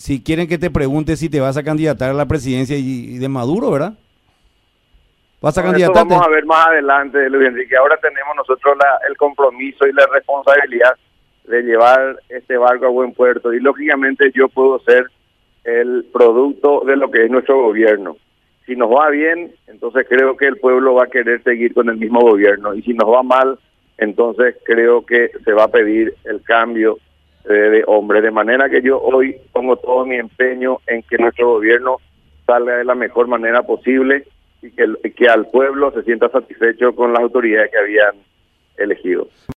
si quieren que te pregunte si te vas a candidatar a la presidencia y, de Maduro, ¿verdad? ¿Vas a candidatarte? vamos a ver más adelante, Luis Enrique. Ahora tenemos nosotros el compromiso y la responsabilidad de llevar este barco a buen puerto y lógicamente yo puedo ser el producto de lo que es nuestro gobierno. Si nos va bien, entonces creo que el pueblo va a querer seguir con el mismo gobierno y si nos va mal, entonces creo que se va a pedir el cambio de, hombre. De manera que yo hoy pongo todo mi empeño en que nuestro gobierno salga de la mejor manera posible y que, que al pueblo se sienta satisfecho con las autoridades que habían elegido.